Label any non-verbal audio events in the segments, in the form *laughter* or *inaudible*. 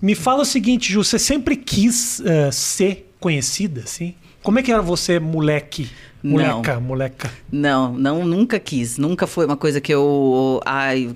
Me fala o seguinte, Ju, você sempre quis uh, ser conhecida, assim? Como é que era você, moleque? Moleca, não. moleca. Não, não, nunca quis. Nunca foi uma coisa que eu. Ai,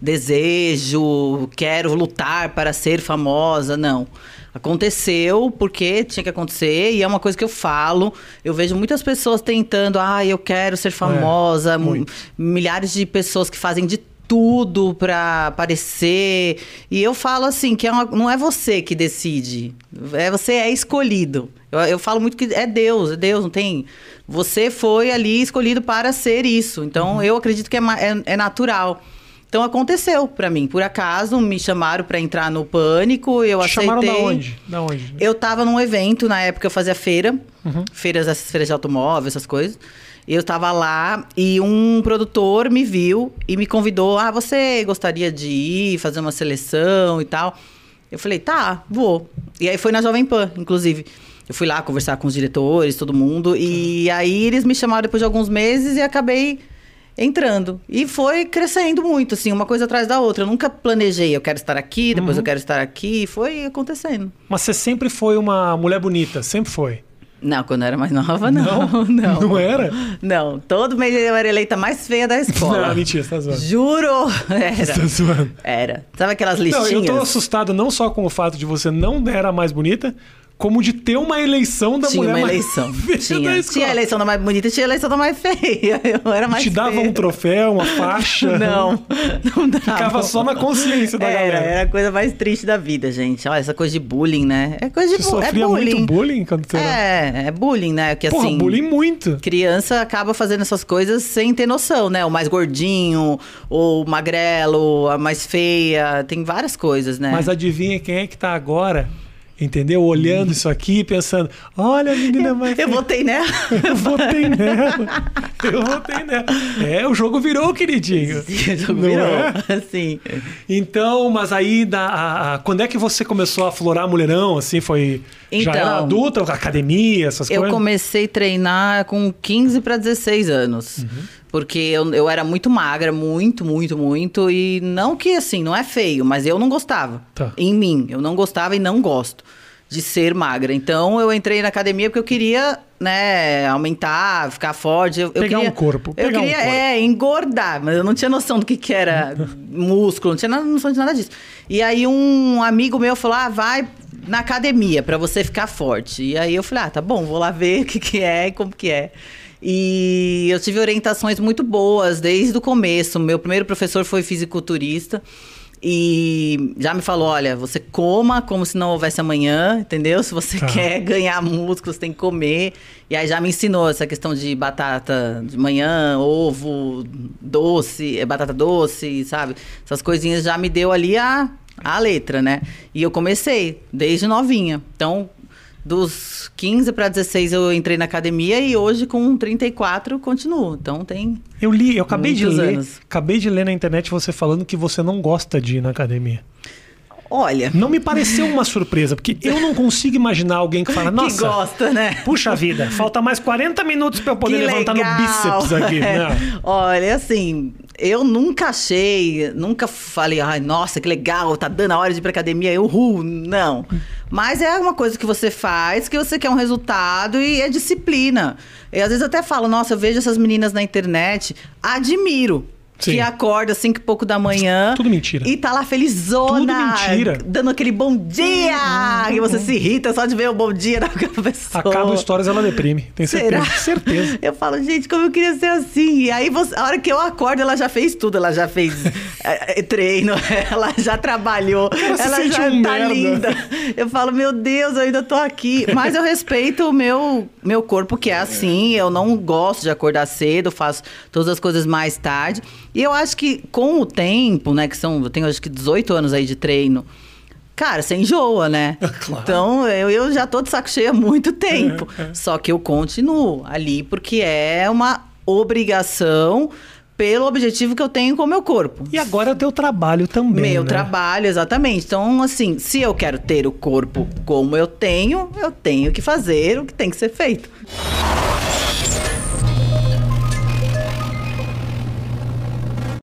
desejo, quero lutar para ser famosa. Não. Aconteceu porque tinha que acontecer e é uma coisa que eu falo. Eu vejo muitas pessoas tentando, ah, eu quero ser famosa, É, milhares de pessoas que fazem de tudo para aparecer. E eu falo assim, que é uma, não é você que decide, é você é escolhido. Eu, eu falo muito que é Deus, é Deus, não tem. Você foi ali escolhido para ser isso. Então eu acredito que é, é, é natural. Então aconteceu para mim. Por acaso me chamaram para entrar no pânico, eu aceitei. Chamaram da onde? Da onde? Eu tava num evento, na época eu fazia feira, uhum. feiras, essas feiras de automóvel, essas coisas. Eu tava lá e um produtor me viu e me convidou: "Ah, você gostaria de ir fazer uma seleção e tal?" Eu falei: "Tá, vou". E aí foi na Jovem Pan, inclusive. Eu fui lá conversar com os diretores, todo mundo, e aí eles me chamaram depois de alguns meses e acabei entrando. E foi crescendo muito, assim, uma coisa atrás da outra. Eu nunca planejei, eu quero estar aqui, depois uhum. eu quero estar aqui. Foi acontecendo. Mas você sempre foi uma mulher bonita, sempre foi? Não, quando eu era mais nova, não. Não? *laughs* Não, não era? Não. Todo mês eu era eleita mais feia da escola. Não, mentira, você tá zoando. Juro! Era. Você tá zoando. Era. Sabe aquelas listinhas? Não, eu tô assustado não só com o fato de você não era mais bonita, como de ter uma eleição da tinha mulher uma eleição. *laughs* mais tinha. tinha a eleição da mais bonita e tinha a eleição da mais feia. Eu era mais Te dava feia. um troféu, uma faixa? *laughs* Não, não dava. Ficava só na consciência da era, galera. Era a coisa mais triste da vida, gente. Olha, essa coisa de bullying, né? É coisa de Você bu sofria é bullying. muito bullying quando você era... É, é bullying, né? Que Porra, assim, bullying muito. criança acaba fazendo essas coisas sem ter noção, né? O mais gordinho, o magrelo, a mais feia, tem várias coisas, né? Mas adivinha quem é que tá agora? Entendeu? Olhando isso aqui, pensando: olha a menina mais. Eu votei nela. *laughs* Eu votei nela. Eu votei nela. É, o jogo virou, queridinho. Sim, o jogo Não virou. é? *laughs* Sim. Então, mas aí, da, a- a- quando é que você começou a florar mulherão? Assim, foi. já Então, era adulta, academia, essas Eu coisas? comecei a treinar com 15 para 16 anos. Uhum. Porque eu, eu era muito magra, muito, muito, muito. E não que assim, não é feio, mas eu não gostava. Tá. Em mim. Eu não gostava e não gosto de ser magra. Então eu entrei na academia porque eu queria, né, aumentar, ficar forte. Eu, eu Pegar queria, um corpo, Eu pegar um queria, corpo. é, engordar, mas eu não tinha noção do que, que era *laughs* músculo, não tinha nada- noção de nada disso. E aí um amigo meu falou: ah, vai na academia pra você ficar forte. E aí eu falei: ah, tá bom, vou lá ver o que, que é e como que é. E eu tive orientações muito boas desde o começo. Meu primeiro professor foi fisiculturista. E já me falou: olha, você coma como se não houvesse amanhã, entendeu? Se você Tá. quer ganhar músculo, você tem que comer. E aí já me ensinou essa questão de batata de manhã, ovo, doce, eh, batata doce, sabe? Essas coisinhas já me deu ali a, a letra, né? E eu comecei desde novinha. Então, dos 15 para 16 eu entrei na academia e hoje com 34 continuo. Então tem Eu li, eu acabei de ler. anos. Acabei de ler na internet você falando que você não gosta de ir na academia. Olha, Não me pareceu uma surpresa, porque eu não consigo imaginar alguém que fala, *laughs* que nossa, gosta, né? puxa vida, falta mais 40 minutos pra eu poder Que levantar legal. no bíceps aqui. É. Não. *laughs* Olha, assim, eu nunca achei, nunca falei, ai, nossa, que legal, tá dando a hora de ir pra academia, uhul, não. Mas é uma coisa que você faz, que você quer um resultado e é disciplina. E às vezes eu até falo, nossa, eu vejo essas meninas na internet, admiro. Sim. Que acorda às cinco e pouco da manhã. Tudo mentira. E tá lá felizona. Tudo mentira. Dando aquele bom dia. E você se irrita só de ver o bom dia daquela *laughs* pessoa. Acaba o stories, ela deprime. Tenho certeza. Certeza. Eu falo, gente, como eu queria ser assim. E aí, você- a hora que eu acordo, ela já fez tudo. Ela já fez *laughs* é, é, treino, *laughs* ela já trabalhou, Ela se ela sente já tá merda. linda. Eu falo, meu Deus, eu ainda tô aqui. Mas eu respeito o meu, meu corpo, que é assim. Eu não gosto de acordar cedo, faço todas as coisas mais tarde. E eu acho que com o tempo, né, que são, eu tenho acho que 18 anos aí de treino. Cara, você enjoa, né? *laughs* Claro. Então, eu, eu já tô de saco cheio há muito tempo. Só que eu continuo ali porque é uma obrigação pelo objetivo que eu tenho com o meu corpo. E agora é o teu trabalho também. Meu né? trabalho, exatamente. Então, assim, se eu quero ter o corpo como eu tenho, eu tenho que fazer o que tem que ser feito.